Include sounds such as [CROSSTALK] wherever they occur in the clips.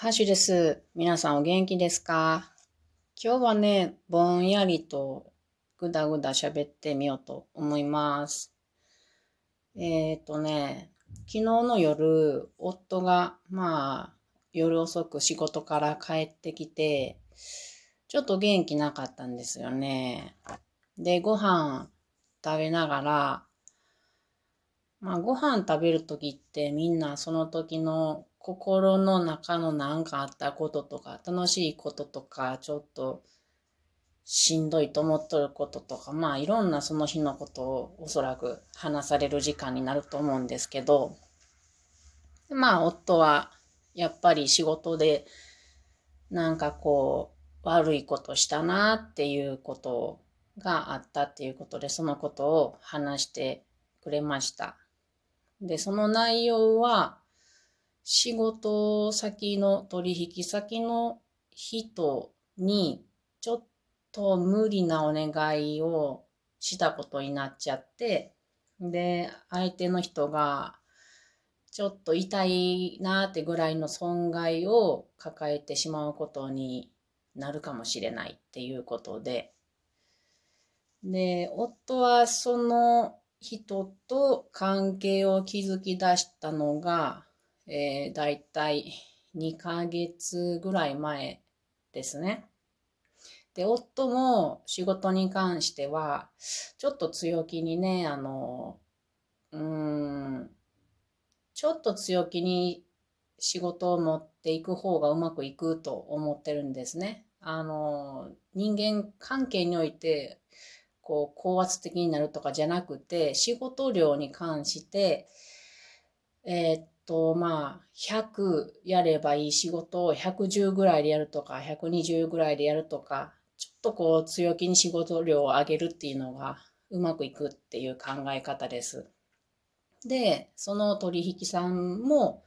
ハッシです。皆さんお元気ですか？今日はね、ぼんやりとぐだぐだ喋ってみようと思います。えっ、ー、とね、昨日の夜、夫が、まあ、夜遅く仕事から帰ってきて、ちょっと元気なかったんですよね。で、ご飯食べながら、まあ、ご飯食べるときってみんなその時の心の中の何かあったこととか、楽しいこととか、ちょっとしんどいと思っとることとか、まあいろんなその日のことをおそらく話される時間になると思うんですけど、まあ夫はやっぱり仕事でなんかこう悪いことしたなっていうことがあったっていうことで、そのことを話してくれました。で、その内容は、仕事先の取引先の人にちょっと無理なお願いをしたことになっちゃって、で、相手の人がちょっと痛いなってぐらいの損害を抱えてしまうことになるかもしれないっていうことで、で、夫はその人と関係を築き出したのが、えー、だいたい2ヶ月ぐらい前ですね。で、夫も仕事に関しては、ちょっと強気にね、あの、うん、ちょっと強気に仕事を持っていく方がうまくいくと思ってるんですね。あの、人間関係において、こう、高圧的になるとかじゃなくて、仕事量に関して、えー、っと、まあ、100やればいい仕事を110ぐらいでやるとか、120ぐらいでやるとか、ちょっとこう、強気に仕事量を上げるっていうのがうまくいくっていう考え方です。で、その取引さんも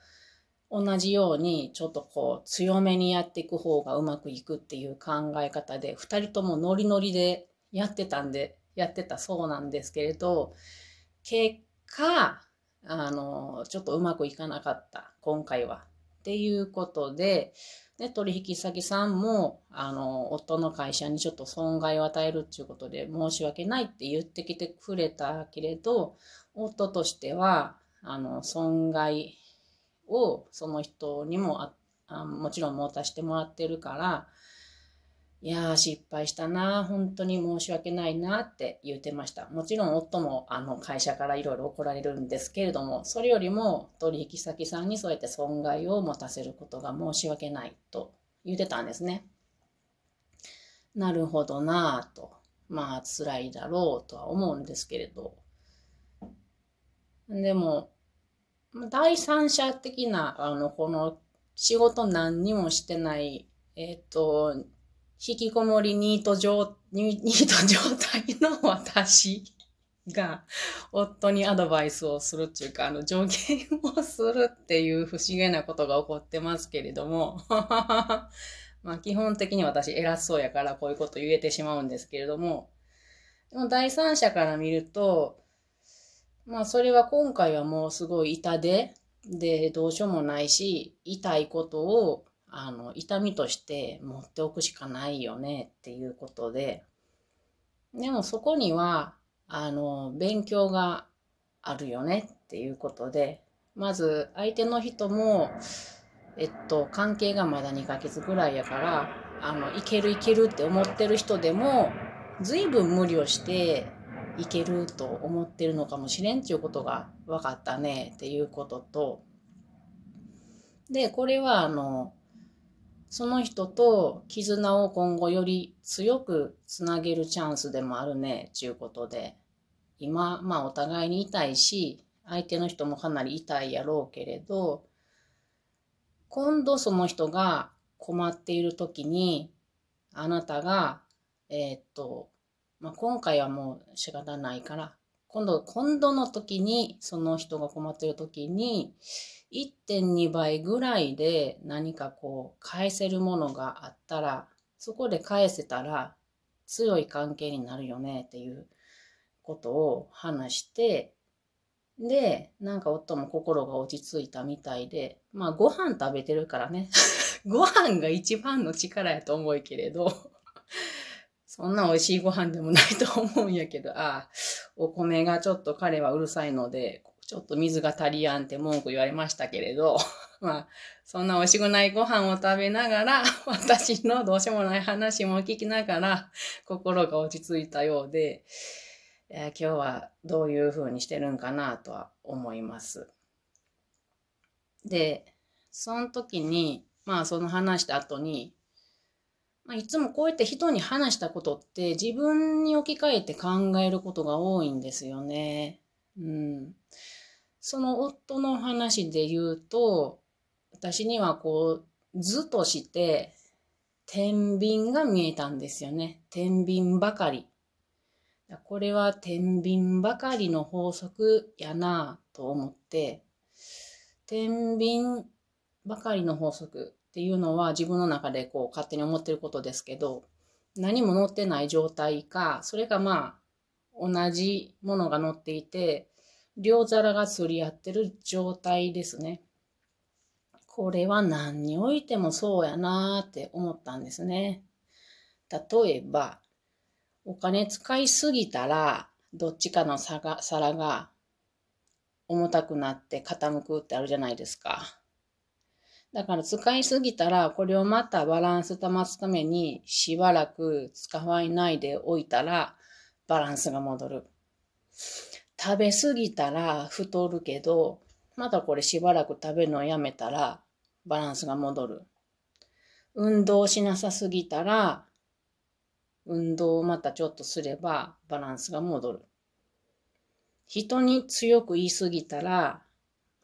同じように、ちょっとこう、強めにやっていく方がうまくいくっていう考え方で、二人ともノリノリでやってたんで、やってたそうなんですけれど、結果、あの、ちょっとうまくいかなかった、今回は。っていうことで、で、取引先さんも、あの、夫の会社にちょっと損害を与えるっていうことで申し訳ないって言ってきてくれたけれど、夫としては、あの、損害をその人にもああもちろん持たせてもらってるから、いやー失敗したな本当に申し訳ないなって言ってました。もちろん夫もあの会社からいろいろ怒られるんですけれども、それよりも取引先さんにそうやって損害を持たせることが申し訳ないと言ってたんですね。なるほどなぁと。まあ辛いだろうとは思うんですけれど。でも、第三者的な、あの、この仕事何にもしてない、えっ、と、引きこもりニート状、ニート状態の私が [LAUGHS] 夫にアドバイスをするっていうか、あの、助言をするっていう不思議なことが起こってますけれども、[LAUGHS] まあ基本的に私偉そうやからこういうこと言えてしまうんですけれども、でも第三者から見ると、まあそれは今回はもうすごい痛手でどうしようもないし、痛いことをあの、痛みとして持っておくしかないよねっていうことで、でもそこには、あの、勉強があるよねっていうことで、まず相手の人も、えっと、関係がまだ2ヶ月ぐらいやから、あの、いけるいけるって思ってる人でも、随分無理をしていけると思ってるのかもしれんっていうことが分かったねっていうことと、で、これはあの、その人と絆を今後より強くつなげるチャンスでもあるね、ちゅうことで。今、まあお互いに痛いし、相手の人もかなり痛いやろうけれど、今度その人が困っている時に、あなたが、えー、っと、まあ今回はもう仕方ないから、今度、今度の時に、その人が困ってる時に、1.2倍ぐらいで何かこう返せるものがあったら、そこで返せたら強い関係になるよねっていうことを話して、で、なんか夫も心が落ち着いたみたいで、まあご飯食べてるからね、[LAUGHS] ご飯が一番の力やと思うけれど、そんな美味しいご飯でもないと思うんやけど、ああ、お米がちょっと彼はうるさいので、ちょっと水が足りやんって文句言われましたけれど、[LAUGHS] まあ、そんな美味しくないご飯を食べながら、[LAUGHS] 私のどうしようもない話も聞きながら、心が落ち着いたようで、え、今日はどういう風にしてるんかなとは思います。で、その時に、まあその話した後に、まあ、いつもこうやって人に話したことって自分に置き換えて考えることが多いんですよね。うん。その夫の話で言うと、私にはこう、図として、天秤が見えたんですよね。天秤ばかり。これは天秤ばかりの法則やなぁと思って、天秤ばかりの法則っていうのは自分の中でこう勝手に思ってることですけど、何も乗ってない状態か、それかまあ、同じものが乗っていて、両皿が釣り合ってる状態ですね。これは何においてもそうやなーって思ったんですね。例えば、お金使いすぎたら、どっちかの皿が重たくなって傾くってあるじゃないですか。だから使いすぎたら、これをまたバランス保つためにしばらく使わないでおいたら、バランスが戻る。食べすぎたら太るけど、またこれしばらく食べるのをやめたら、バランスが戻る。運動しなさすぎたら、運動をまたちょっとすればバランスが戻る。人に強く言いすぎたら、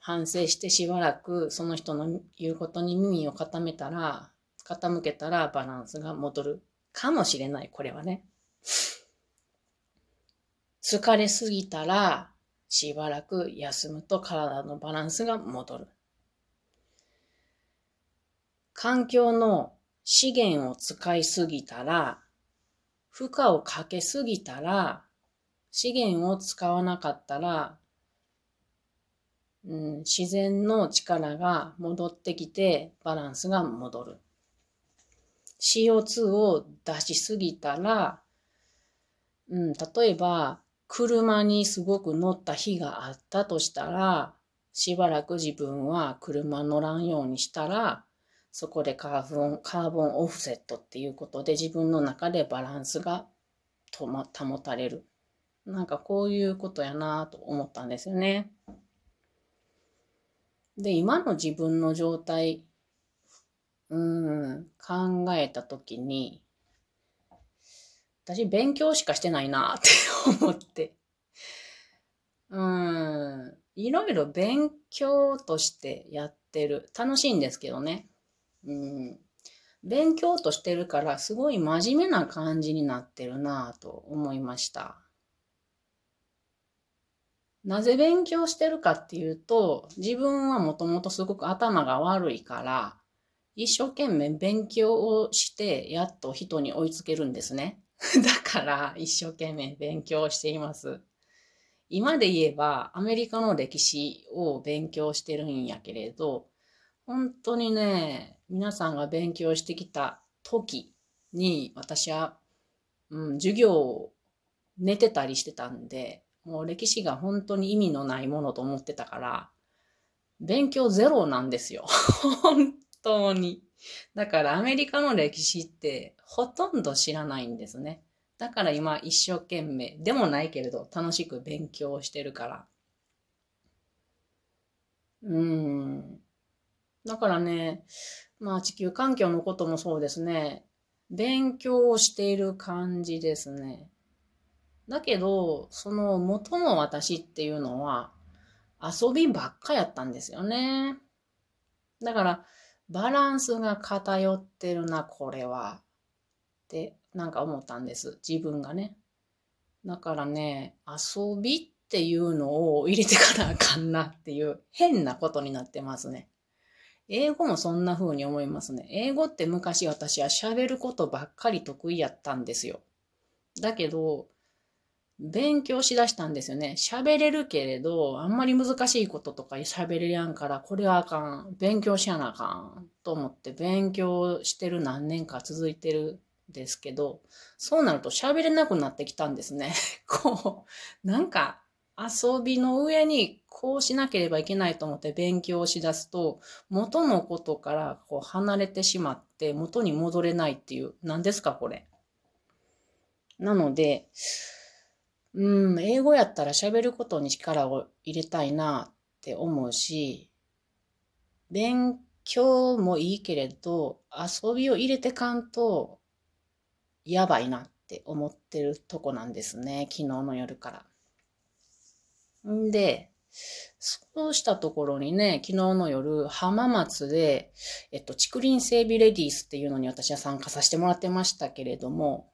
反省してしばらくその人の言うことに耳を傾たら、傾けたらバランスが戻るかもしれない、これはね。疲れすぎたら、しばらく休むと体のバランスが戻る。環境の資源を使いすぎたら、負荷をかけすぎたら、資源を使わなかったら、うん、自然の力が戻ってきてバランスが戻る。CO2 を出しすぎたら、うん、例えば車にすごく乗った日があったとしたら、しばらく自分は車乗らんようにしたら、そこでカーボン、カーボンオフセットっていうことで自分の中でバランスが、保たれる。なんかこういうことやなと思ったんですよね。で、今の自分の状態、うん、考えたときに、私勉強しかしてないなって思って。うん、いろいろ勉強としてやってる。楽しいんですけどね。うん、勉強としてるから、すごい真面目な感じになってるなと思いました。なぜ勉強してるかっていうと、自分はもともとすごく頭が悪いから、一生懸命勉強をして、やっと人に追いつけるんですね。[LAUGHS] だから、一生懸命勉強しています。今で言えば、アメリカの歴史を勉強してるんやけれど、本当にね、皆さんが勉強してきた時に、私は、うん、授業を寝てたりしてたんで、もう歴史が本当に意味のないものと思ってたから、勉強ゼロなんですよ。[LAUGHS] 本当に。だからアメリカの歴史ってほとんど知らないんですね。だから今一生懸命、でもないけれど楽しく勉強してるから。うん。だからね、まあ地球環境のこともそうですね。勉強をしている感じですね。だけど、その元の私っていうのは遊びばっかやったんですよね。だから、バランスが偏ってるな、これは。ってなんか思ったんです。自分がね。だからね、遊びっていうのを入れてかなあかんなっていう変なことになってますね。英語もそんな風に思いますね。英語って昔私は喋ることばっかり得意やったんですよ。だけど、勉強しだしたんですよね。喋れるけれど、あんまり難しいこととか喋れやんから、これはあかん。勉強しやなあかん。と思って勉強してる何年か続いてるんですけど、そうなると喋れなくなってきたんですね。[LAUGHS] こう、なんか遊びの上にこうしなければいけないと思って勉強しだすと、元のことからこう離れてしまって元に戻れないっていう、何ですかこれ。なので、うん、英語やったら喋ることに力を入れたいなって思うし、勉強もいいけれど、遊びを入れてかんと、やばいなって思ってるとこなんですね。昨日の夜から。んで、そうしたところにね、昨日の夜、浜松で、えっと、竹林整備レディースっていうのに私は参加させてもらってましたけれども、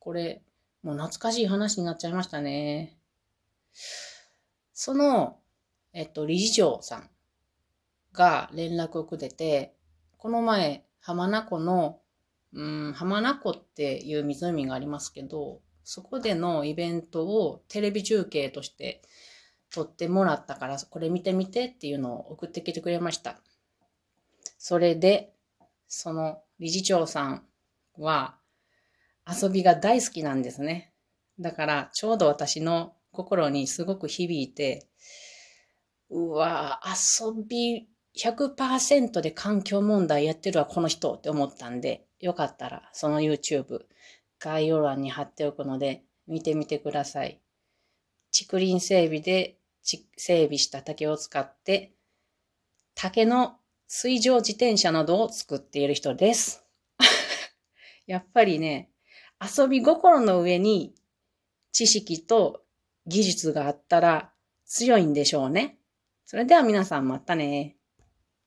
これ、もう懐かしい話になっちゃいましたね。その、えっと、理事長さんが連絡をくれて、この前、浜名湖の、うん、浜名湖っていう湖がありますけど、そこでのイベントをテレビ中継として撮ってもらったから、これ見てみてっていうのを送ってきてくれました。それで、その理事長さんは遊びが大好きなんですね。だからちょうど私の心にすごく響いて、うわ遊び100%で環境問題やってるわ、この人って思ったんで、よかったらその YouTube 概要欄に貼っておくので見てみてください。竹林整備で整備した竹を使って、竹の水上自転車などを作っている人です。[LAUGHS] やっぱりね、遊び心の上に知識と技術があったら強いんでしょうね。それでは皆さんまたね。